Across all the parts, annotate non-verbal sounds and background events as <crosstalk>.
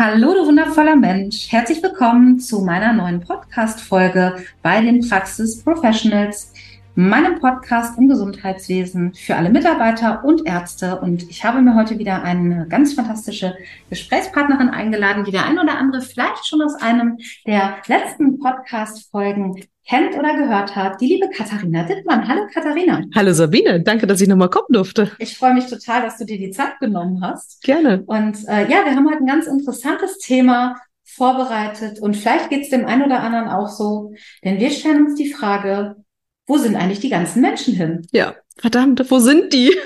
Hallo, du wundervoller Mensch. Herzlich willkommen zu meiner neuen Podcast-Folge bei den Praxis Professionals, meinem Podcast im Gesundheitswesen für alle Mitarbeiter und Ärzte. Und ich habe mir heute wieder eine ganz fantastische Gesprächspartnerin eingeladen, die der ein oder andere vielleicht schon aus einem der letzten Podcast-Folgen kennt oder gehört hat, die liebe Katharina Dittmann. Hallo Katharina. Hallo Sabine, danke, dass ich nochmal kommen durfte. Ich freue mich total, dass du dir die Zeit genommen hast. Gerne. Und äh, ja, wir haben heute ein ganz interessantes Thema vorbereitet und vielleicht geht es dem einen oder anderen auch so, denn wir stellen uns die Frage, wo sind eigentlich die ganzen Menschen hin? Ja, verdammt, wo sind die? <laughs>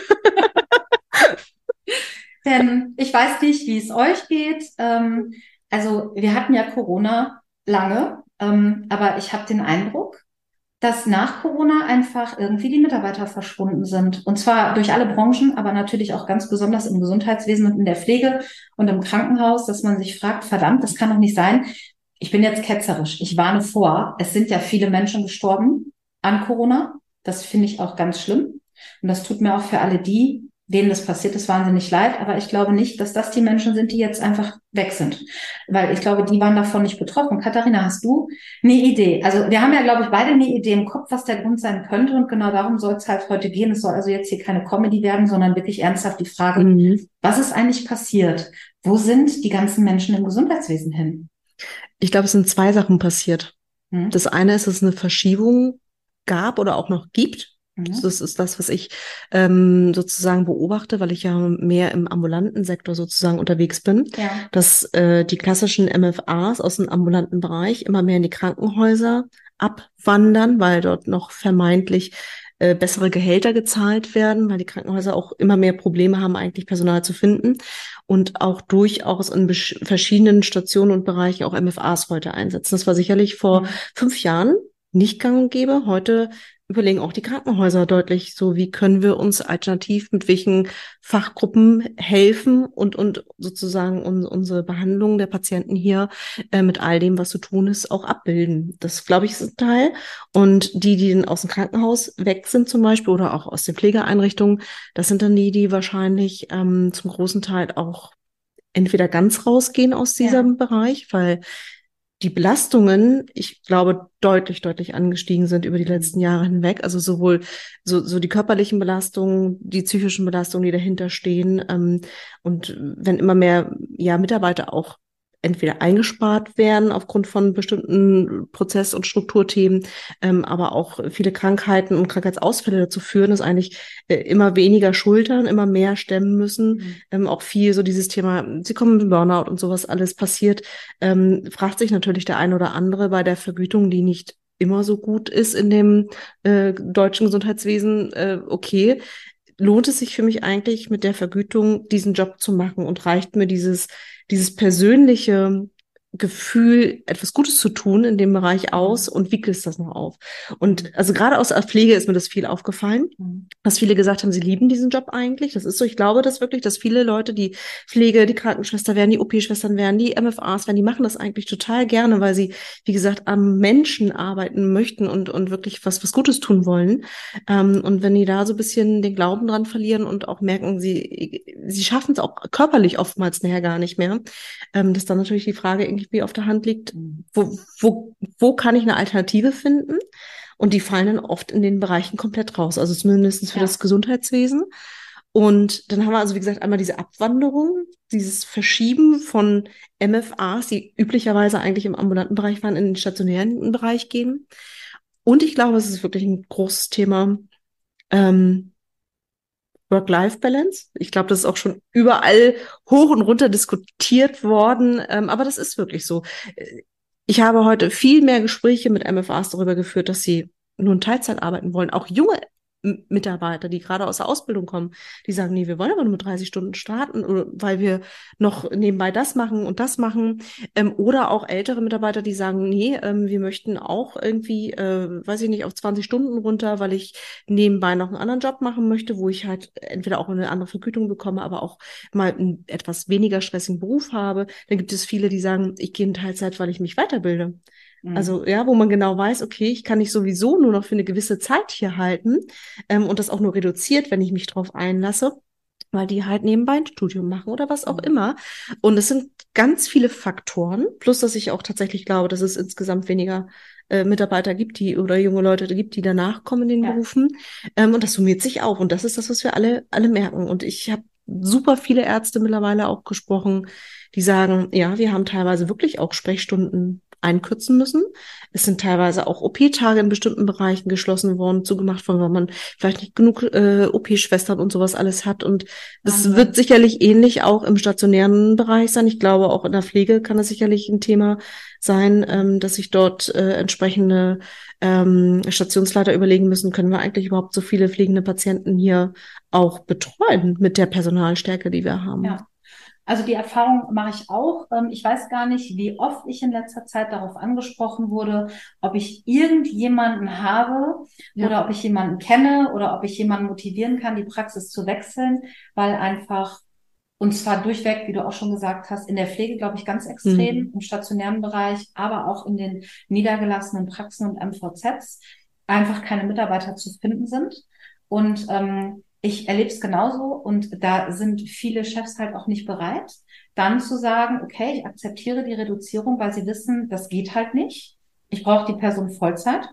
denn ich weiß nicht, wie es euch geht. Ähm, also wir hatten ja Corona lange ähm, aber ich habe den Eindruck, dass nach Corona einfach irgendwie die Mitarbeiter verschwunden sind. Und zwar durch alle Branchen, aber natürlich auch ganz besonders im Gesundheitswesen und in der Pflege und im Krankenhaus, dass man sich fragt, verdammt, das kann doch nicht sein. Ich bin jetzt ketzerisch. Ich warne vor. Es sind ja viele Menschen gestorben an Corona. Das finde ich auch ganz schlimm. Und das tut mir auch für alle die, denen das passiert ist, wahnsinnig leid. Aber ich glaube nicht, dass das die Menschen sind, die jetzt einfach weg sind. Weil ich glaube, die waren davon nicht betroffen. Katharina, hast du eine Idee? Also wir haben ja, glaube ich, beide eine Idee im Kopf, was der Grund sein könnte. Und genau darum soll es halt heute gehen. Es soll also jetzt hier keine Comedy werden, sondern wirklich ernsthaft die Frage, mhm. was ist eigentlich passiert? Wo sind die ganzen Menschen im Gesundheitswesen hin? Ich glaube, es sind zwei Sachen passiert. Mhm. Das eine ist, es eine Verschiebung gab oder auch noch gibt Mhm. Das ist das, was ich ähm, sozusagen beobachte, weil ich ja mehr im ambulanten Sektor sozusagen unterwegs bin, ja. dass äh, die klassischen MFAs aus dem ambulanten Bereich immer mehr in die Krankenhäuser abwandern, weil dort noch vermeintlich äh, bessere Gehälter gezahlt werden, weil die Krankenhäuser auch immer mehr Probleme haben, eigentlich Personal zu finden und auch durchaus in verschiedenen Stationen und Bereichen auch MFAs heute einsetzen. Das war sicherlich vor mhm. fünf Jahren nicht gang und gäbe. Heute überlegen auch die Krankenhäuser deutlich so, wie können wir uns alternativ mit welchen Fachgruppen helfen und, und sozusagen un, unsere Behandlung der Patienten hier äh, mit all dem, was zu tun ist, auch abbilden. Das, glaube ich, ist ein Teil. Und die, die dann aus dem Krankenhaus weg sind zum Beispiel oder auch aus den Pflegeeinrichtungen, das sind dann die, die wahrscheinlich ähm, zum großen Teil auch entweder ganz rausgehen aus diesem ja. Bereich, weil die Belastungen, ich glaube, deutlich, deutlich angestiegen sind über die letzten Jahre hinweg. Also sowohl so, so die körperlichen Belastungen, die psychischen Belastungen, die dahinter stehen. Ähm, und wenn immer mehr ja, Mitarbeiter auch entweder eingespart werden aufgrund von bestimmten Prozess- und Strukturthemen, ähm, aber auch viele Krankheiten und Krankheitsausfälle dazu führen, dass eigentlich äh, immer weniger Schultern, immer mehr stemmen müssen. Mhm. Ähm, auch viel so dieses Thema, sie kommen mit Burnout und sowas alles passiert, ähm, fragt sich natürlich der eine oder andere bei der Vergütung, die nicht immer so gut ist in dem äh, deutschen Gesundheitswesen, äh, okay, lohnt es sich für mich eigentlich mit der Vergütung diesen Job zu machen und reicht mir dieses dieses persönliche Gefühl, etwas Gutes zu tun in dem Bereich aus und du das noch auf? Und also gerade aus der Pflege ist mir das viel aufgefallen, mhm. dass viele gesagt haben, sie lieben diesen Job eigentlich. Das ist so, ich glaube das wirklich, dass viele Leute, die Pflege, die Krankenschwester werden, die OP-Schwestern werden, die MFAs werden, die machen das eigentlich total gerne, weil sie, wie gesagt, am Menschen arbeiten möchten und, und wirklich was, was Gutes tun wollen. Ähm, und wenn die da so ein bisschen den Glauben dran verlieren und auch merken, sie, sie schaffen es auch körperlich oftmals nachher gar nicht mehr, ähm, das ist dann natürlich die Frage, irgendwie auf der Hand liegt, wo, wo, wo kann ich eine Alternative finden? Und die fallen dann oft in den Bereichen komplett raus, also zumindest für ja. das Gesundheitswesen. Und dann haben wir also, wie gesagt, einmal diese Abwanderung, dieses Verschieben von MFAs, die üblicherweise eigentlich im ambulanten Bereich waren, in den stationären Bereich gehen. Und ich glaube, es ist wirklich ein großes Thema, ähm, Work-Life-Balance. Ich glaube, das ist auch schon überall hoch und runter diskutiert worden, ähm, aber das ist wirklich so. Ich habe heute viel mehr Gespräche mit MFAs darüber geführt, dass sie nun Teilzeit arbeiten wollen, auch junge Mitarbeiter, die gerade aus der Ausbildung kommen, die sagen, nee, wir wollen aber nur mit 30 Stunden starten, weil wir noch nebenbei das machen und das machen. Ähm, oder auch ältere Mitarbeiter, die sagen, nee, ähm, wir möchten auch irgendwie, äh, weiß ich nicht, auf 20 Stunden runter, weil ich nebenbei noch einen anderen Job machen möchte, wo ich halt entweder auch eine andere Vergütung bekomme, aber auch mal einen etwas weniger stressigen Beruf habe. Dann gibt es viele, die sagen, ich gehe in Teilzeit, weil ich mich weiterbilde. Mhm. Also ja, wo man genau weiß, okay, ich kann mich sowieso nur noch für eine gewisse Zeit hier halten ähm, und das auch nur reduziert, wenn ich mich drauf einlasse weil die halt nebenbei ein Studium machen oder was auch mhm. immer. Und es sind ganz viele Faktoren, plus dass ich auch tatsächlich glaube, dass es insgesamt weniger äh, Mitarbeiter gibt, die oder junge Leute gibt, die danach kommen in den ja. Berufen. Ähm, und das summiert sich auf. Und das ist das, was wir alle, alle merken. Und ich habe super viele Ärzte mittlerweile auch gesprochen, die sagen, ja, wir haben teilweise wirklich auch Sprechstunden einkürzen müssen. Es sind teilweise auch OP-Tage in bestimmten Bereichen geschlossen worden, zugemacht worden, weil man vielleicht nicht genug äh, OP-Schwestern und sowas alles hat. Und es mhm. wird sicherlich ähnlich auch im stationären Bereich sein. Ich glaube, auch in der Pflege kann es sicherlich ein Thema sein, ähm, dass sich dort äh, entsprechende ähm, Stationsleiter überlegen müssen, können wir eigentlich überhaupt so viele pflegende Patienten hier auch betreuen mit der Personalstärke, die wir haben. Ja. Also die Erfahrung mache ich auch. Ähm, ich weiß gar nicht, wie oft ich in letzter Zeit darauf angesprochen wurde, ob ich irgendjemanden habe ja. oder ob ich jemanden kenne oder ob ich jemanden motivieren kann, die Praxis zu wechseln, weil einfach und zwar durchweg, wie du auch schon gesagt hast, in der Pflege, glaube ich, ganz extrem, mhm. im stationären Bereich, aber auch in den niedergelassenen Praxen und MVZs einfach keine Mitarbeiter zu finden sind. Und ähm, ich erlebe es genauso und da sind viele Chefs halt auch nicht bereit, dann zu sagen, okay, ich akzeptiere die Reduzierung, weil sie wissen, das geht halt nicht. Ich brauche die Person Vollzeit.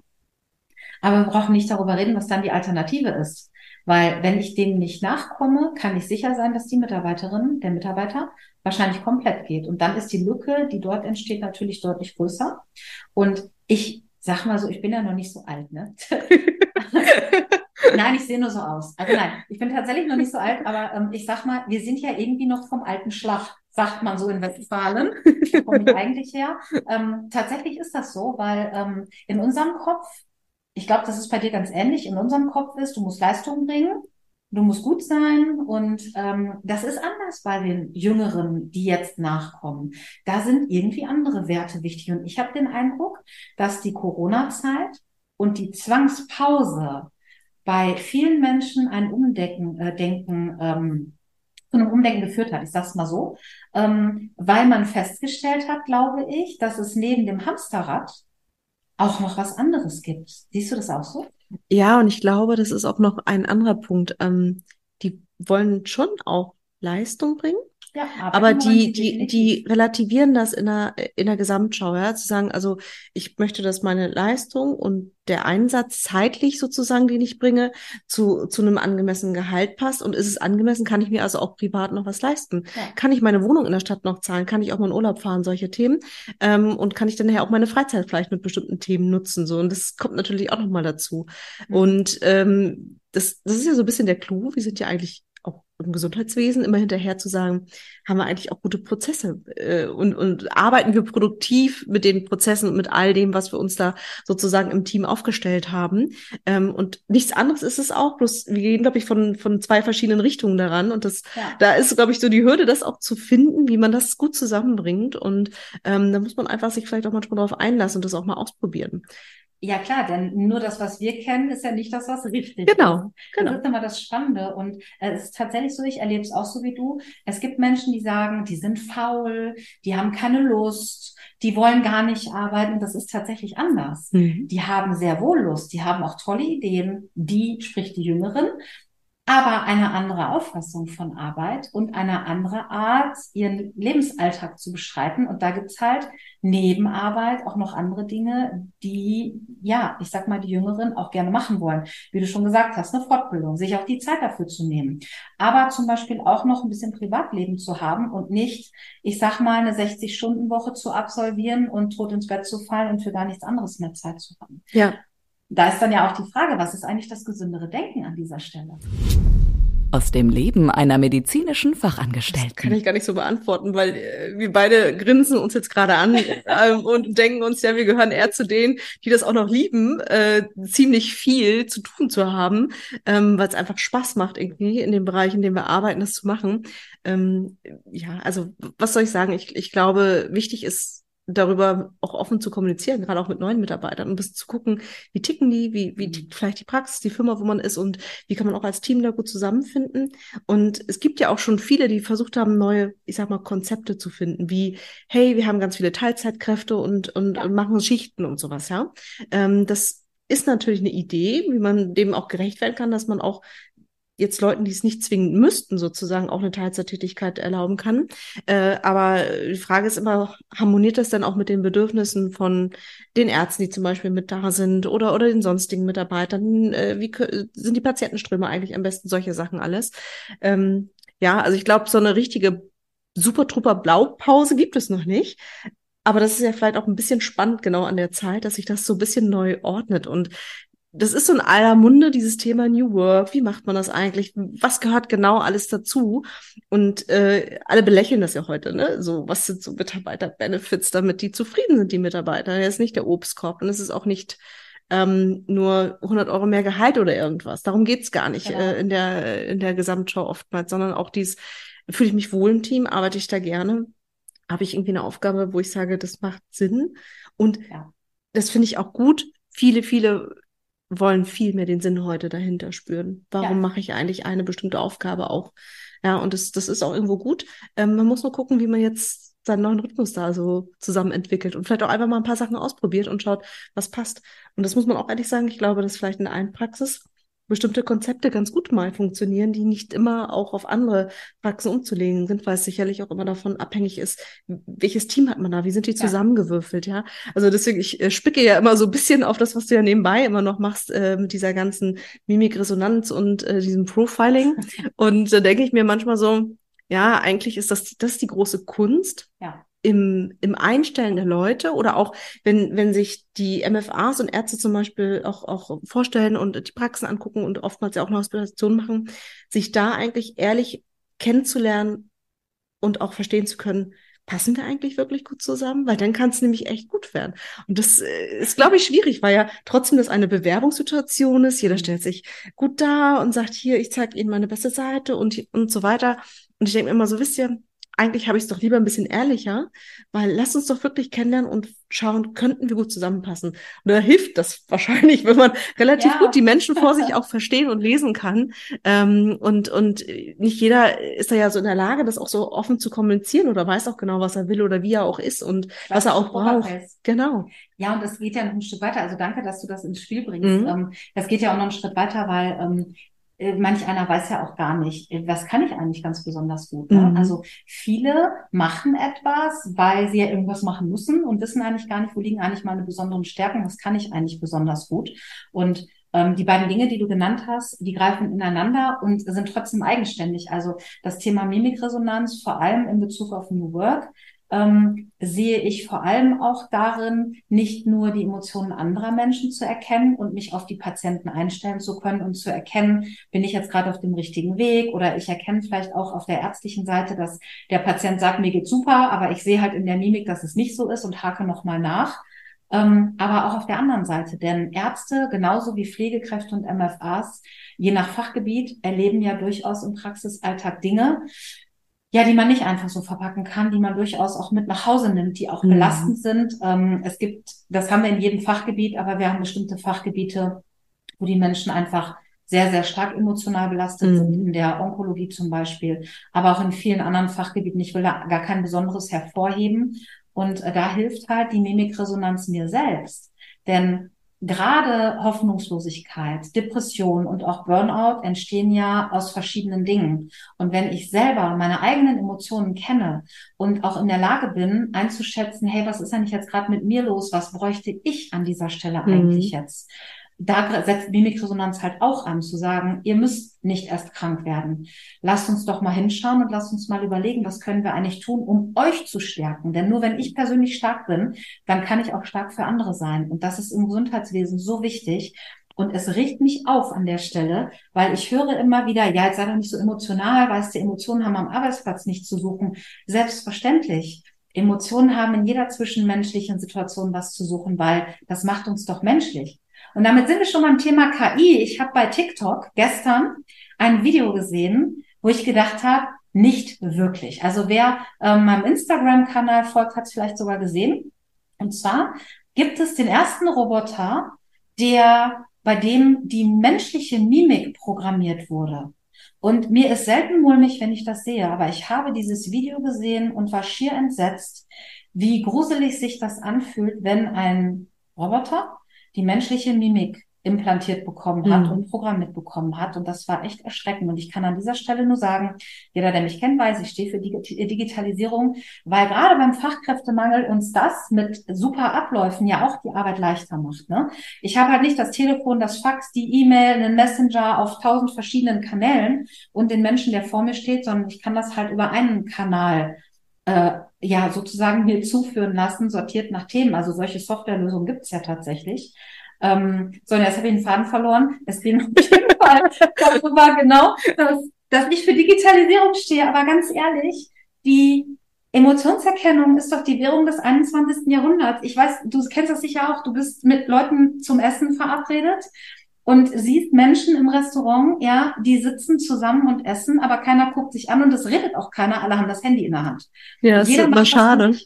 Aber wir brauchen nicht darüber reden, was dann die Alternative ist. Weil wenn ich dem nicht nachkomme, kann ich sicher sein, dass die Mitarbeiterin, der Mitarbeiter wahrscheinlich komplett geht. Und dann ist die Lücke, die dort entsteht, natürlich deutlich größer. Und ich sag mal so, ich bin ja noch nicht so alt, ne? <laughs> <laughs> Nein, ich sehe nur so aus. Also nein, ich bin tatsächlich noch nicht so alt, aber ähm, ich sag mal, wir sind ja irgendwie noch vom alten Schlag, sagt man so in Westfalen. Da komme ich eigentlich her. Ähm, tatsächlich ist das so, weil ähm, in unserem Kopf, ich glaube, das ist bei dir ganz ähnlich, in unserem Kopf ist, du musst Leistung bringen, du musst gut sein und ähm, das ist anders bei den Jüngeren, die jetzt nachkommen. Da sind irgendwie andere Werte wichtig und ich habe den Eindruck, dass die Corona-Zeit und die Zwangspause bei vielen Menschen ein Umdenken äh, denken, ähm, zu einem Umdenken geführt hat. Ich sage es mal so, ähm, weil man festgestellt hat, glaube ich, dass es neben dem Hamsterrad auch noch was anderes gibt. Siehst du das auch so? Ja, und ich glaube, das ist auch noch ein anderer Punkt. Ähm, die wollen schon auch Leistung bringen, ja, aber, aber die, die, die relativieren das in der, in der Gesamtschau, ja, zu sagen, also ich möchte, dass meine Leistung und der Einsatz zeitlich sozusagen, den ich bringe, zu, zu einem angemessenen Gehalt passt. Und ist es angemessen, kann ich mir also auch privat noch was leisten? Ja. Kann ich meine Wohnung in der Stadt noch zahlen? Kann ich auch mal in Urlaub fahren? Solche Themen. Ähm, und kann ich dann nachher auch meine Freizeit vielleicht mit bestimmten Themen nutzen? So. Und das kommt natürlich auch nochmal dazu. Mhm. Und ähm, das, das ist ja so ein bisschen der Clou. Wir sind ja eigentlich im Gesundheitswesen immer hinterher zu sagen, haben wir eigentlich auch gute Prozesse äh, und, und arbeiten wir produktiv mit den Prozessen und mit all dem, was wir uns da sozusagen im Team aufgestellt haben. Ähm, und nichts anderes ist es auch, bloß wir gehen, glaube ich, von, von zwei verschiedenen Richtungen daran. Und das, ja. da ist, glaube ich, so die Hürde, das auch zu finden, wie man das gut zusammenbringt. Und ähm, da muss man einfach sich vielleicht auch manchmal darauf einlassen und das auch mal ausprobieren. Ja klar, denn nur das, was wir kennen, ist ja nicht das, was richtig genau, ist. Genau. Das ist immer das Spannende. Und äh, es ist tatsächlich so, ich erlebe es auch so wie du. Es gibt Menschen, die sagen, die sind faul, die haben keine Lust, die wollen gar nicht arbeiten. Das ist tatsächlich anders. Mhm. Die haben sehr wohl Lust, die haben auch tolle Ideen. Die, sprich die Jüngeren, aber eine andere Auffassung von Arbeit und eine andere Art, ihren Lebensalltag zu beschreiten. Und da gibt's halt neben Arbeit auch noch andere Dinge, die, ja, ich sag mal, die Jüngeren auch gerne machen wollen. Wie du schon gesagt hast, eine Fortbildung, sich auch die Zeit dafür zu nehmen. Aber zum Beispiel auch noch ein bisschen Privatleben zu haben und nicht, ich sag mal, eine 60-Stunden-Woche zu absolvieren und tot ins Bett zu fallen und für gar nichts anderes mehr Zeit zu haben. Ja da ist dann ja auch die Frage, was ist eigentlich das gesündere Denken an dieser Stelle? aus dem Leben einer medizinischen Fachangestellten. Das kann ich gar nicht so beantworten, weil äh, wir beide grinsen uns jetzt gerade an <laughs> äh, und denken uns, ja, wir gehören eher zu denen, die das auch noch lieben, äh, ziemlich viel zu tun zu haben, ähm, weil es einfach Spaß macht, irgendwie in dem Bereich, in dem wir arbeiten, das zu machen. Ähm, ja, also was soll ich sagen? Ich, ich glaube, wichtig ist darüber auch offen zu kommunizieren, gerade auch mit neuen Mitarbeitern und ein bisschen zu gucken, wie ticken die, wie, wie tickt vielleicht die Praxis, die Firma, wo man ist und wie kann man auch als Team da gut zusammenfinden. Und es gibt ja auch schon viele, die versucht haben, neue, ich sag mal, Konzepte zu finden, wie, hey, wir haben ganz viele Teilzeitkräfte und, und, ja. und machen Schichten und sowas, ja. Ähm, das ist natürlich eine Idee, wie man dem auch gerecht werden kann, dass man auch jetzt Leuten, die es nicht zwingen müssten, sozusagen auch eine Teilzeittätigkeit erlauben kann. Äh, aber die Frage ist immer, harmoniert das dann auch mit den Bedürfnissen von den Ärzten, die zum Beispiel mit da sind oder, oder den sonstigen Mitarbeitern? Äh, wie sind die Patientenströme eigentlich am besten? Solche Sachen alles. Ähm, ja, also ich glaube, so eine richtige Super-Trupper Blaupause gibt es noch nicht. Aber das ist ja vielleicht auch ein bisschen spannend genau an der Zeit, dass sich das so ein bisschen neu ordnet. Und das ist so in aller Munde, dieses Thema New Work. Wie macht man das eigentlich? Was gehört genau alles dazu? Und äh, alle belächeln das ja heute, ne? So, was sind so Mitarbeiter-Benefits, damit die zufrieden sind, die Mitarbeiter? Das ist nicht der Obstkorb und es ist auch nicht ähm, nur 100 Euro mehr Gehalt oder irgendwas. Darum geht's gar nicht genau. äh, in der in der Gesamtschau oftmals, sondern auch dies, fühle ich mich wohl im Team, arbeite ich da gerne, habe ich irgendwie eine Aufgabe, wo ich sage, das macht Sinn und ja. das finde ich auch gut. Viele, viele wollen viel mehr den Sinn heute dahinter spüren. Warum ja. mache ich eigentlich eine bestimmte Aufgabe auch? Ja, und das, das ist auch irgendwo gut. Ähm, man muss nur gucken, wie man jetzt seinen neuen Rhythmus da so zusammen entwickelt und vielleicht auch einfach mal ein paar Sachen ausprobiert und schaut, was passt. Und das muss man auch ehrlich sagen, ich glaube, das vielleicht in der einen Praxis bestimmte Konzepte ganz gut mal funktionieren, die nicht immer auch auf andere Praxen umzulegen sind, weil es sicherlich auch immer davon abhängig ist, welches Team hat man da, wie sind die zusammengewürfelt, ja. Also deswegen, ich äh, spicke ja immer so ein bisschen auf das, was du ja nebenbei immer noch machst, äh, mit dieser ganzen Mimikresonanz und äh, diesem Profiling. <laughs> und da denke ich mir manchmal so, ja, eigentlich ist das, das ist die große Kunst. Ja im, im Einstellen der Leute oder auch wenn, wenn sich die MFAs und Ärzte zum Beispiel auch, auch vorstellen und die Praxen angucken und oftmals ja auch eine Hospitation machen, sich da eigentlich ehrlich kennenzulernen und auch verstehen zu können, passen wir eigentlich wirklich gut zusammen? Weil dann kann es nämlich echt gut werden. Und das äh, ist, glaube ich, schwierig, weil ja trotzdem das eine Bewerbungssituation ist. Jeder stellt sich gut da und sagt, hier, ich zeige Ihnen meine beste Seite und, und so weiter. Und ich denke mir immer so, wisst ihr, eigentlich habe ich es doch lieber ein bisschen ehrlicher, weil lass uns doch wirklich kennenlernen und schauen, könnten wir gut zusammenpassen. Und da hilft das <laughs> wahrscheinlich, wenn man relativ ja. gut die Menschen vor sich <laughs> auch verstehen und lesen kann. Ähm, und, und nicht jeder ist da ja so in der Lage, das auch so offen zu kommunizieren oder weiß auch genau, was er will oder wie er auch ist und was, was er auch braucht. Genau. Ja, und das geht ja noch ein Stück weiter. Also danke, dass du das ins Spiel bringst. Mhm. Ähm, das geht ja auch noch einen Schritt weiter, weil ähm, äh, manch einer weiß ja auch gar nicht, äh, was kann ich eigentlich ganz besonders gut. Ne? Mhm. Also viele machen etwas, weil sie ja irgendwas machen müssen und wissen eigentlich gar nicht, wo liegen eigentlich meine besonderen Stärken, was kann ich eigentlich besonders gut. Und ähm, die beiden Dinge, die du genannt hast, die greifen ineinander und sind trotzdem eigenständig. Also das Thema Mimikresonanz, vor allem in Bezug auf New Work, ähm, sehe ich vor allem auch darin, nicht nur die Emotionen anderer Menschen zu erkennen und mich auf die Patienten einstellen zu können und zu erkennen, bin ich jetzt gerade auf dem richtigen Weg oder ich erkenne vielleicht auch auf der ärztlichen Seite, dass der Patient sagt, mir geht super, aber ich sehe halt in der Mimik, dass es nicht so ist und hake nochmal nach. Ähm, aber auch auf der anderen Seite, denn Ärzte genauso wie Pflegekräfte und MFAs, je nach Fachgebiet, erleben ja durchaus im Praxisalltag Dinge, ja, die man nicht einfach so verpacken kann, die man durchaus auch mit nach Hause nimmt, die auch mhm. belastend sind. Ähm, es gibt, das haben wir in jedem Fachgebiet, aber wir haben bestimmte Fachgebiete, wo die Menschen einfach sehr, sehr stark emotional belastet mhm. sind, in der Onkologie zum Beispiel, aber auch in vielen anderen Fachgebieten. Ich will da gar kein besonderes hervorheben. Und äh, da hilft halt die Mimikresonanz mir selbst. Denn gerade Hoffnungslosigkeit, Depression und auch Burnout entstehen ja aus verschiedenen Dingen. Und wenn ich selber meine eigenen Emotionen kenne und auch in der Lage bin, einzuschätzen, hey, was ist eigentlich jetzt gerade mit mir los? Was bräuchte ich an dieser Stelle mhm. eigentlich jetzt? Da setzt Mimikresonanz halt auch an, zu sagen, ihr müsst nicht erst krank werden. Lasst uns doch mal hinschauen und lasst uns mal überlegen, was können wir eigentlich tun, um euch zu stärken. Denn nur wenn ich persönlich stark bin, dann kann ich auch stark für andere sein. Und das ist im Gesundheitswesen so wichtig. Und es riecht mich auf an der Stelle, weil ich höre immer wieder, ja, jetzt sei doch nicht so emotional, weißt du, Emotionen haben am Arbeitsplatz nicht zu suchen. Selbstverständlich. Emotionen haben in jeder zwischenmenschlichen Situation was zu suchen, weil das macht uns doch menschlich. Und damit sind wir schon beim Thema KI. Ich habe bei TikTok gestern ein Video gesehen, wo ich gedacht habe, nicht wirklich. Also wer ähm, meinem Instagram-Kanal folgt, hat es vielleicht sogar gesehen. Und zwar gibt es den ersten Roboter, der bei dem die menschliche Mimik programmiert wurde. Und mir ist selten mulmig, wenn ich das sehe, aber ich habe dieses Video gesehen und war schier entsetzt, wie gruselig sich das anfühlt, wenn ein Roboter die menschliche Mimik implantiert bekommen hat mhm. und programmiert bekommen hat. Und das war echt erschreckend. Und ich kann an dieser Stelle nur sagen, jeder, der mich kennt, weiß, ich stehe für Digitalisierung, weil gerade beim Fachkräftemangel uns das mit super Abläufen ja auch die Arbeit leichter macht. Ne? Ich habe halt nicht das Telefon, das Fax, die E-Mail, einen Messenger auf tausend verschiedenen Kanälen und den Menschen, der vor mir steht, sondern ich kann das halt über einen Kanal äh, ja sozusagen mir zuführen lassen, sortiert nach Themen. Also solche Softwarelösungen gibt es ja tatsächlich. Ähm, so, und jetzt habe ich den Faden verloren. Es ging auf jeden <laughs> Fall darüber, genau, dass, dass ich für Digitalisierung stehe. Aber ganz ehrlich, die Emotionserkennung ist doch die Währung des 21. Jahrhunderts. Ich weiß, du kennst das sicher auch. Du bist mit Leuten zum Essen verabredet und siehst Menschen im Restaurant, ja, die sitzen zusammen und essen, aber keiner guckt sich an und es redet auch keiner. Alle haben das Handy in der Hand. Ja, das ist immer schade.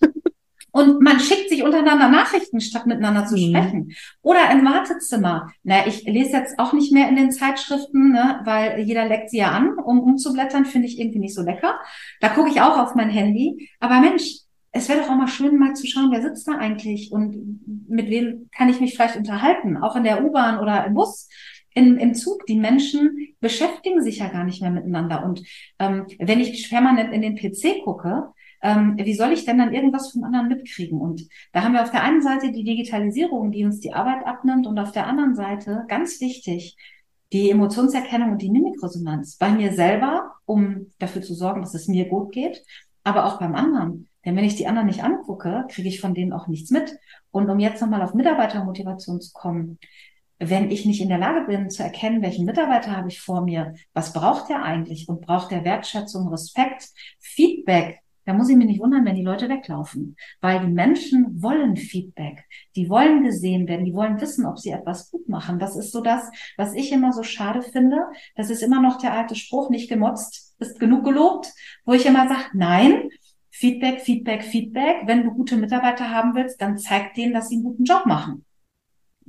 Und man schickt sich untereinander Nachrichten, statt miteinander zu mhm. sprechen. Oder im Wartezimmer. Na, ich lese jetzt auch nicht mehr in den Zeitschriften, ne, weil jeder leckt sie ja an, um umzublättern, finde ich irgendwie nicht so lecker. Da gucke ich auch auf mein Handy. Aber Mensch, es wäre doch auch mal schön, mal zu schauen, wer sitzt da eigentlich und mit wem kann ich mich vielleicht unterhalten, auch in der U-Bahn oder im Bus. In, Im Zug, die Menschen beschäftigen sich ja gar nicht mehr miteinander. Und ähm, wenn ich permanent in den PC gucke, ähm, wie soll ich denn dann irgendwas vom anderen mitkriegen? Und da haben wir auf der einen Seite die Digitalisierung, die uns die Arbeit abnimmt und auf der anderen Seite, ganz wichtig, die Emotionserkennung und die Mimikresonanz bei mir selber, um dafür zu sorgen, dass es mir gut geht, aber auch beim anderen. Denn wenn ich die anderen nicht angucke, kriege ich von denen auch nichts mit. Und um jetzt nochmal auf Mitarbeitermotivation zu kommen, wenn ich nicht in der Lage bin zu erkennen, welchen Mitarbeiter habe ich vor mir, was braucht er eigentlich und braucht er Wertschätzung, Respekt, Feedback, da muss ich mich nicht wundern, wenn die Leute weglaufen, weil die Menschen wollen Feedback. Die wollen gesehen werden, die wollen wissen, ob sie etwas gut machen. Das ist so das, was ich immer so schade finde. Das ist immer noch der alte Spruch, nicht gemotzt ist genug gelobt, wo ich immer sage, nein, Feedback, Feedback, Feedback. Wenn du gute Mitarbeiter haben willst, dann zeig denen, dass sie einen guten Job machen.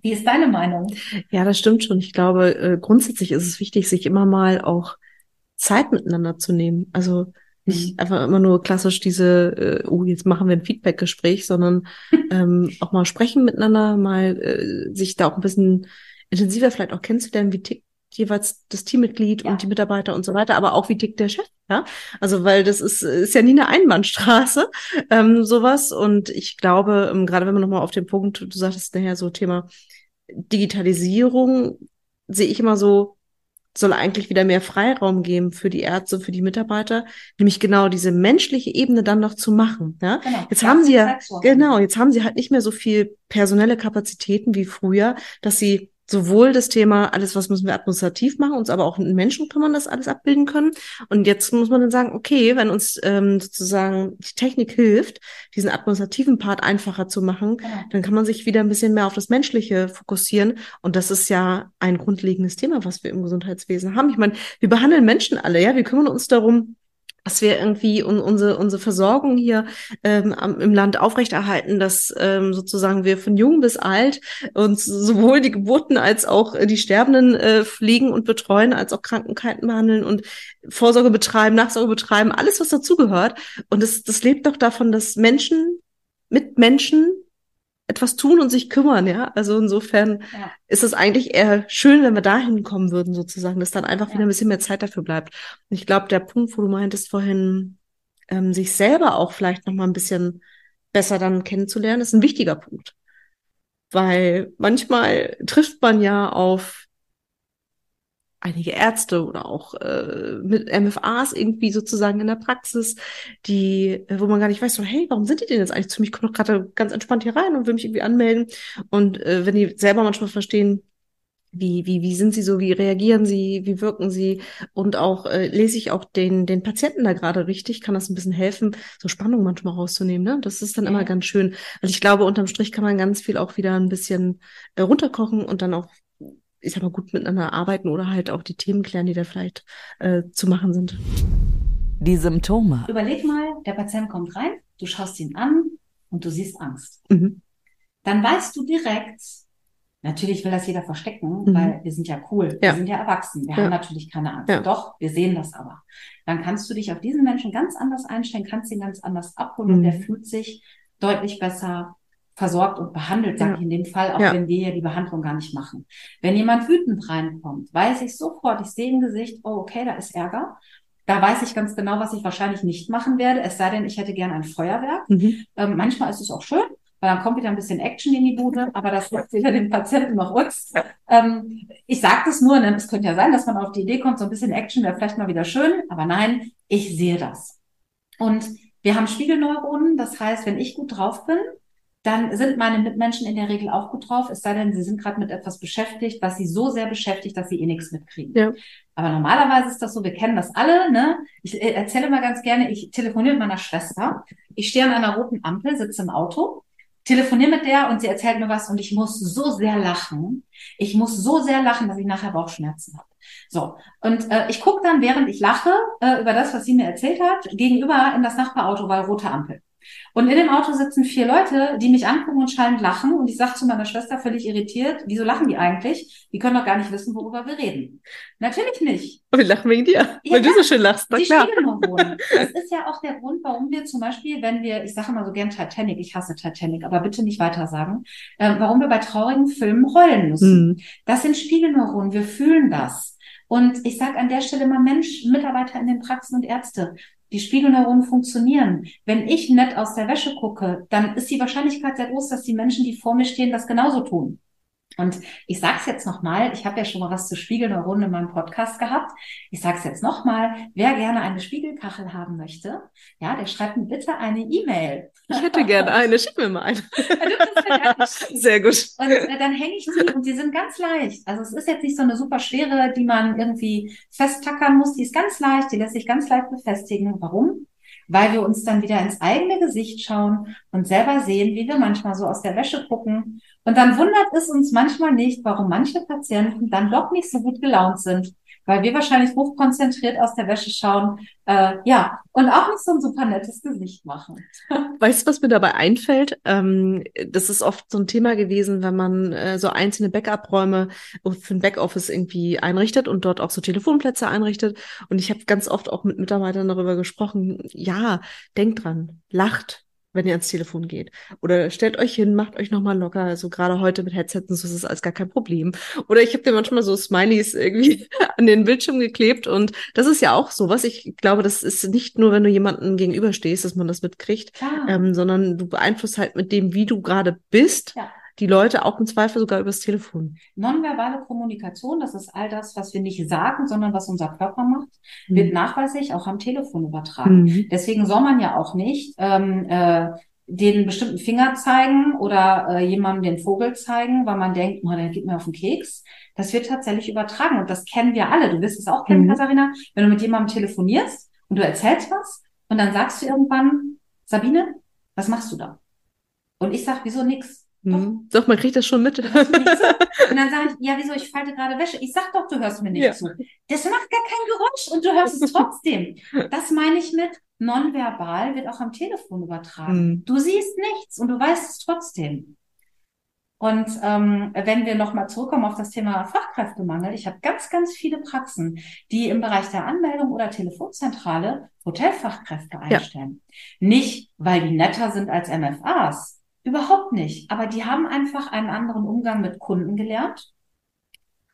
Wie ist deine Meinung? Ja, das stimmt schon. Ich glaube, äh, grundsätzlich ist es wichtig, sich immer mal auch Zeit miteinander zu nehmen. Also nicht mhm. einfach immer nur klassisch diese, äh, oh, jetzt machen wir ein Feedback-Gespräch, sondern <laughs> ähm, auch mal sprechen miteinander, mal äh, sich da auch ein bisschen intensiver vielleicht auch kennenzulernen, wie tickt jeweils das Teammitglied ja. und die Mitarbeiter und so weiter, aber auch wie tickt der Chef, ja? Also weil das ist, ist ja nie eine Einbahnstraße, <laughs> ähm, sowas. Und ich glaube, ähm, gerade wenn man nochmal auf den Punkt, du sagtest nachher so Thema Digitalisierung, sehe ich immer so, soll eigentlich wieder mehr Freiraum geben für die Ärzte, für die Mitarbeiter, nämlich genau diese menschliche Ebene dann noch zu machen. Ja? Genau, jetzt haben sie ja, genau, jetzt haben sie halt nicht mehr so viel personelle Kapazitäten wie früher, dass sie sowohl das Thema, alles, was müssen wir administrativ machen, uns aber auch in Menschen kümmern, das alles abbilden können. Und jetzt muss man dann sagen, okay, wenn uns ähm, sozusagen die Technik hilft, diesen administrativen Part einfacher zu machen, ja. dann kann man sich wieder ein bisschen mehr auf das Menschliche fokussieren. Und das ist ja ein grundlegendes Thema, was wir im Gesundheitswesen haben. Ich meine, wir behandeln Menschen alle, ja, wir kümmern uns darum, dass wir irgendwie un unsere, unsere Versorgung hier ähm, im Land aufrechterhalten, dass ähm, sozusagen wir von jung bis alt uns sowohl die Geburten als auch die Sterbenden äh, pflegen und betreuen, als auch Krankheiten behandeln und Vorsorge betreiben, Nachsorge betreiben, alles, was dazugehört. Und das, das lebt doch davon, dass Menschen mit Menschen etwas tun und sich kümmern, ja. Also insofern ja. ist es eigentlich eher schön, wenn wir dahin kommen würden, sozusagen, dass dann einfach ja. wieder ein bisschen mehr Zeit dafür bleibt. Und ich glaube, der Punkt, wo du meintest vorhin, ähm, sich selber auch vielleicht noch mal ein bisschen besser dann kennenzulernen, ist ein wichtiger Punkt. Weil manchmal trifft man ja auf einige Ärzte oder auch äh, mit MFAs irgendwie sozusagen in der Praxis, die, äh, wo man gar nicht weiß, so, hey, warum sind die denn jetzt eigentlich zu mir? Ich komme doch gerade ganz entspannt hier rein und will mich irgendwie anmelden. Und äh, wenn die selber manchmal verstehen, wie, wie, wie sind sie so, wie reagieren sie, wie wirken sie und auch äh, lese ich auch den, den Patienten da gerade richtig, kann das ein bisschen helfen, so Spannung manchmal rauszunehmen. Ne? Das ist dann ja. immer ganz schön. Also ich glaube, unterm Strich kann man ganz viel auch wieder ein bisschen äh, runterkochen und dann auch, ich sag mal, gut miteinander arbeiten oder halt auch die Themen klären, die da vielleicht äh, zu machen sind. Die Symptome. Überleg mal, der Patient kommt rein, du schaust ihn an und du siehst Angst. Mhm. Dann weißt du direkt, Natürlich will das jeder verstecken, mhm. weil wir sind ja cool, ja. wir sind ja erwachsen, wir ja. haben natürlich keine Angst. Ja. Doch, wir sehen das aber. Dann kannst du dich auf diesen Menschen ganz anders einstellen, kannst ihn ganz anders abholen mhm. und der fühlt sich deutlich besser versorgt und behandelt, sage ich in dem Fall, auch wenn wir ja die Behandlung gar nicht machen. Wenn jemand wütend reinkommt, weiß ich sofort, ich sehe im Gesicht, oh, okay, da ist Ärger. Da weiß ich ganz genau, was ich wahrscheinlich nicht machen werde, es sei denn, ich hätte gern ein Feuerwerk. Mhm. Ähm, manchmal ist es auch schön, weil dann kommt wieder ein bisschen Action in die Bude, aber das macht weder den Patienten noch uns. Ähm, ich sage das nur, denn es könnte ja sein, dass man auf die Idee kommt, so ein bisschen Action wäre vielleicht mal wieder schön, aber nein, ich sehe das. Und wir haben Spiegelneuronen, das heißt, wenn ich gut drauf bin, dann sind meine Mitmenschen in der Regel auch gut drauf, es sei denn, sie sind gerade mit etwas beschäftigt, was sie so sehr beschäftigt, dass sie eh nichts mitkriegen. Ja. Aber normalerweise ist das so, wir kennen das alle, ne? Ich äh, erzähle mal ganz gerne, ich telefoniere mit meiner Schwester, ich stehe an einer roten Ampel, sitze im Auto telefoniere mit der und sie erzählt mir was und ich muss so sehr lachen. Ich muss so sehr lachen, dass ich nachher Bauchschmerzen habe. So, und äh, ich gucke dann, während ich lache, äh, über das, was sie mir erzählt hat, gegenüber in das Nachbarauto, weil rote Ampel. Und in dem Auto sitzen vier Leute, die mich angucken und schallend lachen. Und ich sage zu meiner Schwester völlig irritiert, wieso lachen die eigentlich? Die können doch gar nicht wissen, worüber wir reden. Natürlich nicht. Und wir lachen wegen dir, ja, weil du so schön lachst. Na die klar. <laughs> Das ist ja auch der Grund, warum wir zum Beispiel, wenn wir, ich sage immer so gern Titanic, ich hasse Titanic, aber bitte nicht weiter sagen, äh, warum wir bei traurigen Filmen heulen müssen. Mhm. Das sind Spiegelneuronen, wir fühlen das. Und ich sage an der Stelle mal Mensch, Mitarbeiter in den Praxen und Ärzte, die Spiegelneuronen funktionieren. Wenn ich nett aus der Wäsche gucke, dann ist die Wahrscheinlichkeit sehr groß, dass die Menschen, die vor mir stehen, das genauso tun. Und ich sage es jetzt nochmal, ich habe ja schon mal was zu Spiegelneuronen in meinem Podcast gehabt. Ich sage es jetzt nochmal, wer gerne eine Spiegelkachel haben möchte, ja, der schreibt mir bitte eine E-Mail. Ich hätte gerne eine, schick mir mal eine. <laughs> <laughs> Sehr gut. Und äh, dann hänge ich die und die sind ganz leicht. Also es ist jetzt nicht so eine super schwere, die man irgendwie festtackern muss. Die ist ganz leicht, die lässt sich ganz leicht befestigen. Warum? weil wir uns dann wieder ins eigene Gesicht schauen und selber sehen, wie wir manchmal so aus der Wäsche gucken. Und dann wundert es uns manchmal nicht, warum manche Patienten dann doch nicht so gut gelaunt sind, weil wir wahrscheinlich hochkonzentriert aus der Wäsche schauen, äh, ja, und auch nicht so ein super nettes Gesicht machen. <laughs> Weißt du, was mir dabei einfällt? Ähm, das ist oft so ein Thema gewesen, wenn man äh, so einzelne Backup-Räume für ein Backoffice irgendwie einrichtet und dort auch so Telefonplätze einrichtet. Und ich habe ganz oft auch mit Mitarbeitern darüber gesprochen, ja, denkt dran, lacht, wenn ihr ans Telefon geht. Oder stellt euch hin, macht euch nochmal locker. Also gerade heute mit Headsets und so ist das alles gar kein Problem. Oder ich habe dir manchmal so Smileys irgendwie <laughs> an den Bildschirm geklebt und das ist ja auch sowas. Ich glaube, das ist nicht nur, wenn du jemanden gegenüberstehst, dass man das mitkriegt, ähm, sondern du beeinflusst halt mit dem, wie du gerade bist. Ja die Leute auch im Zweifel sogar übers Telefon. Nonverbale Kommunikation, das ist all das, was wir nicht sagen, sondern was unser Körper macht, mhm. wird nachweislich auch am Telefon übertragen. Mhm. Deswegen soll man ja auch nicht ähm, äh, den bestimmten Finger zeigen oder äh, jemandem den Vogel zeigen, weil man denkt, oh, der geht mir auf den Keks. Das wird tatsächlich übertragen und das kennen wir alle. Du wirst es auch kennen, mhm. Katharina, wenn du mit jemandem telefonierst und du erzählst was und dann sagst du irgendwann, Sabine, was machst du da? Und ich sag, wieso nix? Mhm. Doch, man kriegt das schon mit. <laughs> Und dann sage ich, ja, wieso, ich falte gerade Wäsche. Ich sag doch, du hörst mir nicht ja. zu. Das macht gar kein Geräusch und du hörst es trotzdem. <laughs> Das meine ich mit nonverbal wird auch am Telefon übertragen. Mhm. Du siehst nichts und du weißt es trotzdem. Und ähm, wenn wir nochmal zurückkommen auf das Thema Fachkräftemangel, ich habe ganz, ganz viele Praxen, die im Bereich der Anmeldung oder Telefonzentrale Hotelfachkräfte einstellen. Ja. Nicht, weil die netter sind als MFAs, Überhaupt nicht. Aber die haben einfach einen anderen Umgang mit Kunden gelernt.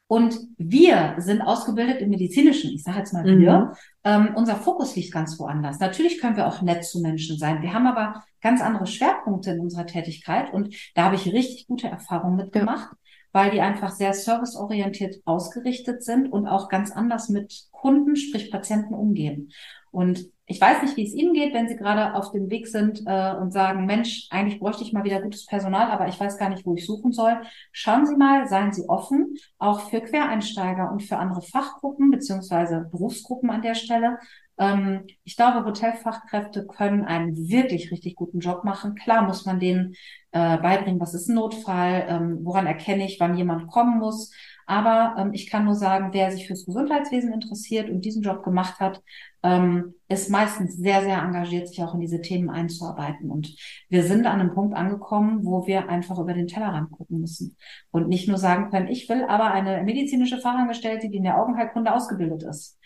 Und wir sind ausgebildet im medizinischen, ich sage jetzt mal wir. Mhm. Ähm, unser Fokus liegt ganz woanders. Natürlich können wir auch nett zu Menschen sein. Wir haben aber ganz andere Schwerpunkte in unserer Tätigkeit und da habe ich richtig gute Erfahrungen mitgemacht, ja. weil die einfach sehr serviceorientiert ausgerichtet sind und auch ganz anders mit Kunden, sprich Patienten umgehen. Und ich weiß nicht, wie es Ihnen geht, wenn Sie gerade auf dem Weg sind äh, und sagen, Mensch, eigentlich bräuchte ich mal wieder gutes Personal, aber ich weiß gar nicht, wo ich suchen soll. Schauen Sie mal, seien Sie offen, auch für Quereinsteiger und für andere Fachgruppen beziehungsweise Berufsgruppen an der Stelle. Ähm, ich glaube, Hotelfachkräfte können einen wirklich richtig guten Job machen. Klar muss man denen äh, beibringen, was ist ein Notfall, ähm, woran erkenne ich, wann jemand kommen muss. Aber ähm, ich kann nur sagen, wer sich fürs Gesundheitswesen interessiert und diesen Job gemacht hat, ähm, ist meistens sehr, sehr engagiert, sich auch in diese Themen einzuarbeiten. Und wir sind an einem Punkt angekommen, wo wir einfach über den Tellerrand gucken müssen und nicht nur sagen können, ich will aber eine medizinische Fachangestellte, die in der Augenheilkunde ausgebildet ist.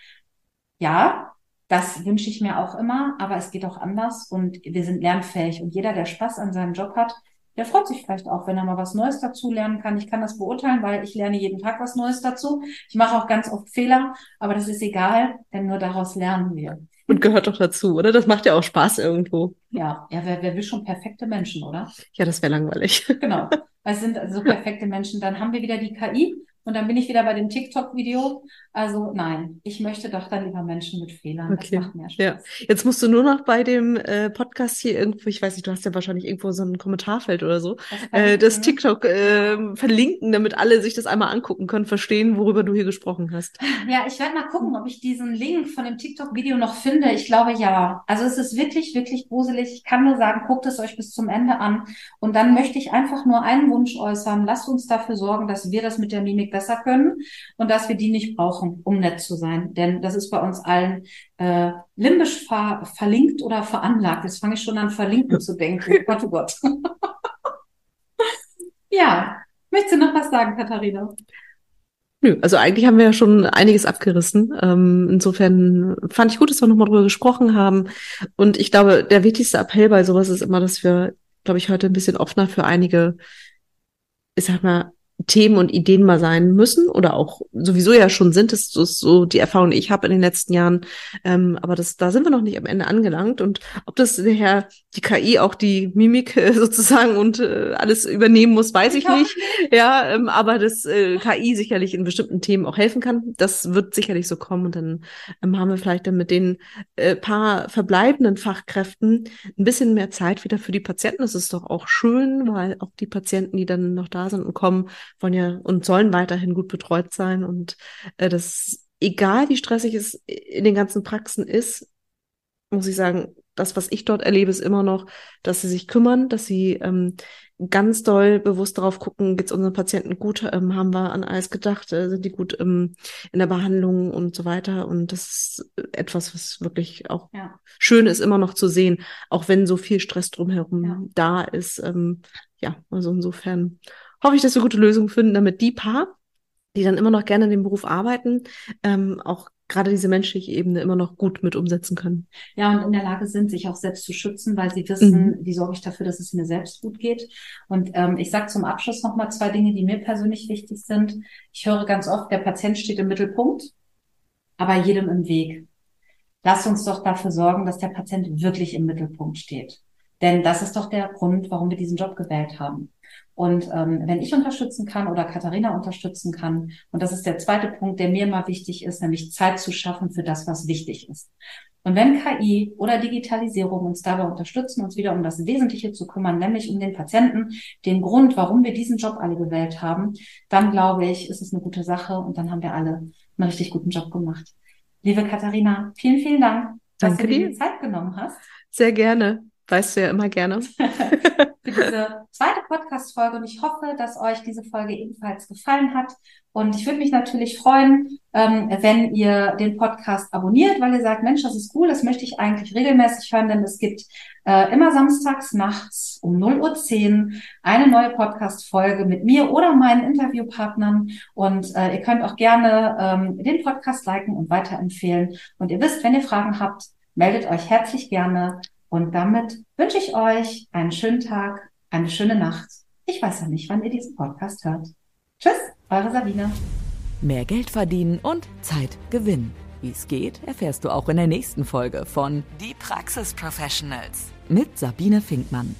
Ja, das wünsche ich mir auch immer, aber es geht auch anders und wir sind lernfähig und jeder, der Spaß an seinem Job hat, der freut sich vielleicht auch, wenn er mal was Neues dazu lernen kann. Ich kann das beurteilen, weil ich lerne jeden Tag was Neues dazu. Ich mache auch ganz oft Fehler, aber das ist egal, denn nur daraus lernen wir. Und gehört doch dazu, oder? Das macht ja auch Spaß irgendwo. Ja, ja, wer, wer will schon perfekte Menschen, oder? Ja, das wäre langweilig. Genau. Es sind so perfekte Menschen. Dann haben wir wieder die KI und dann bin ich wieder bei dem TikTok-Video. Also nein, ich möchte doch dann lieber Menschen mit Fehlern. Okay. Das macht mehr Spaß. Ja. Jetzt musst du nur noch bei dem äh, Podcast hier irgendwo, ich weiß nicht, du hast ja wahrscheinlich irgendwo so ein Kommentarfeld oder so, äh, das TikTok äh, verlinken, damit alle sich das einmal angucken können, verstehen, worüber du hier gesprochen hast. Ja, ich werde mal gucken, ob ich diesen Link von dem TikTok-Video noch finde. Ich glaube ja. Also es ist wirklich, wirklich gruselig. Ich kann nur sagen, guckt es euch bis zum Ende an. Und dann möchte ich einfach nur einen Wunsch äußern. Lasst uns dafür sorgen, dass wir das mit der Mimik besser können und dass wir die nicht brauchen, um nett zu sein. Denn das ist bei uns allen äh, limbisch ver verlinkt oder veranlagt. Jetzt fange ich schon an, verlinken zu denken. Oh Gott, oh Gott. <laughs> ja, möchtest du noch was sagen, Katharina? Nö, also eigentlich haben wir ja schon einiges abgerissen. Ähm, insofern fand ich gut, dass wir nochmal drüber gesprochen haben. Und ich glaube, der wichtigste Appell bei sowas ist immer, dass wir, glaube ich, heute ein bisschen offener für einige, ich sag mal, Themen und Ideen mal sein müssen oder auch sowieso ja schon sind. Das ist so die Erfahrung, die ich habe in den letzten Jahren. Ähm, aber das, da sind wir noch nicht am Ende angelangt. Und ob das daher die KI auch die Mimik äh, <laughs> sozusagen und äh, alles übernehmen muss, weiß ich nicht. Ja, ähm, aber das äh, KI sicherlich in bestimmten Themen auch helfen kann. Das wird sicherlich so kommen. Und dann ähm, haben wir vielleicht dann mit den äh, paar verbleibenden Fachkräften ein bisschen mehr Zeit wieder für die Patienten. Das ist doch auch schön, weil auch die Patienten, die dann noch da sind und kommen, wollen ja und sollen weiterhin gut betreut sein und äh, das egal wie stressig es in den ganzen Praxen ist, muss ich sagen, das, was ich dort erlebe, ist immer noch, dass sie sich kümmern, dass sie ähm, ganz doll bewusst darauf gucken, geht es unseren Patienten gut, ähm, haben wir an alles gedacht, äh, sind die gut ähm, in der Behandlung und so weiter. Und das ist etwas, was wirklich auch ja. schön ist, immer noch zu sehen, auch wenn so viel Stress drumherum ja. da ist. Ähm, ja, also insofern hoffe ich, dass wir gute Lösungen finden, damit die Paar, die dann immer noch gerne in dem Beruf arbeiten, ähm, auch gerade diese menschliche Ebene immer noch gut mit umsetzen können. Ja, und in der Lage sind, sich auch selbst zu schützen, weil sie wissen, mhm. wie sorge ich dafür, dass es mir selbst gut geht. Und ähm, ich sage zum Abschluss nochmal zwei Dinge, die mir persönlich wichtig sind. Ich höre ganz oft, der Patient steht im Mittelpunkt, aber jedem im Weg. Lasst uns doch dafür sorgen, dass der Patient wirklich im Mittelpunkt steht. Denn das ist doch der Grund, warum wir diesen Job gewählt haben. Und ähm, wenn ich unterstützen kann oder Katharina unterstützen kann, und das ist der zweite Punkt, der mir immer wichtig ist, nämlich Zeit zu schaffen für das, was wichtig ist. Und wenn KI oder Digitalisierung uns dabei unterstützen, uns wieder um das Wesentliche zu kümmern, nämlich um den Patienten, den Grund, warum wir diesen Job alle gewählt haben, dann glaube ich, ist es eine gute Sache und dann haben wir alle einen richtig guten Job gemacht. Liebe Katharina, vielen, vielen Dank, dass Danke du dir die Zeit genommen hast. Sehr gerne. Weißt du ja immer gerne. <laughs> für diese zweite Podcast-Folge und ich hoffe, dass euch diese Folge ebenfalls gefallen hat. Und ich würde mich natürlich freuen, ähm, wenn ihr den Podcast abonniert, weil ihr sagt, Mensch, das ist cool, das möchte ich eigentlich regelmäßig hören, denn es gibt äh, immer samstags nachts um 0.10 Uhr eine neue Podcast-Folge mit mir oder meinen Interviewpartnern. Und äh, ihr könnt auch gerne ähm, den Podcast liken und weiterempfehlen. Und ihr wisst, wenn ihr Fragen habt, meldet euch herzlich gerne und damit wünsche ich euch einen schönen Tag, eine schöne Nacht. Ich weiß ja nicht, wann ihr diesen Podcast hört. Tschüss, eure Sabine. Mehr Geld verdienen und Zeit gewinnen. Wie es geht, erfährst du auch in der nächsten Folge von Die Praxis Professionals mit Sabine Finkmann.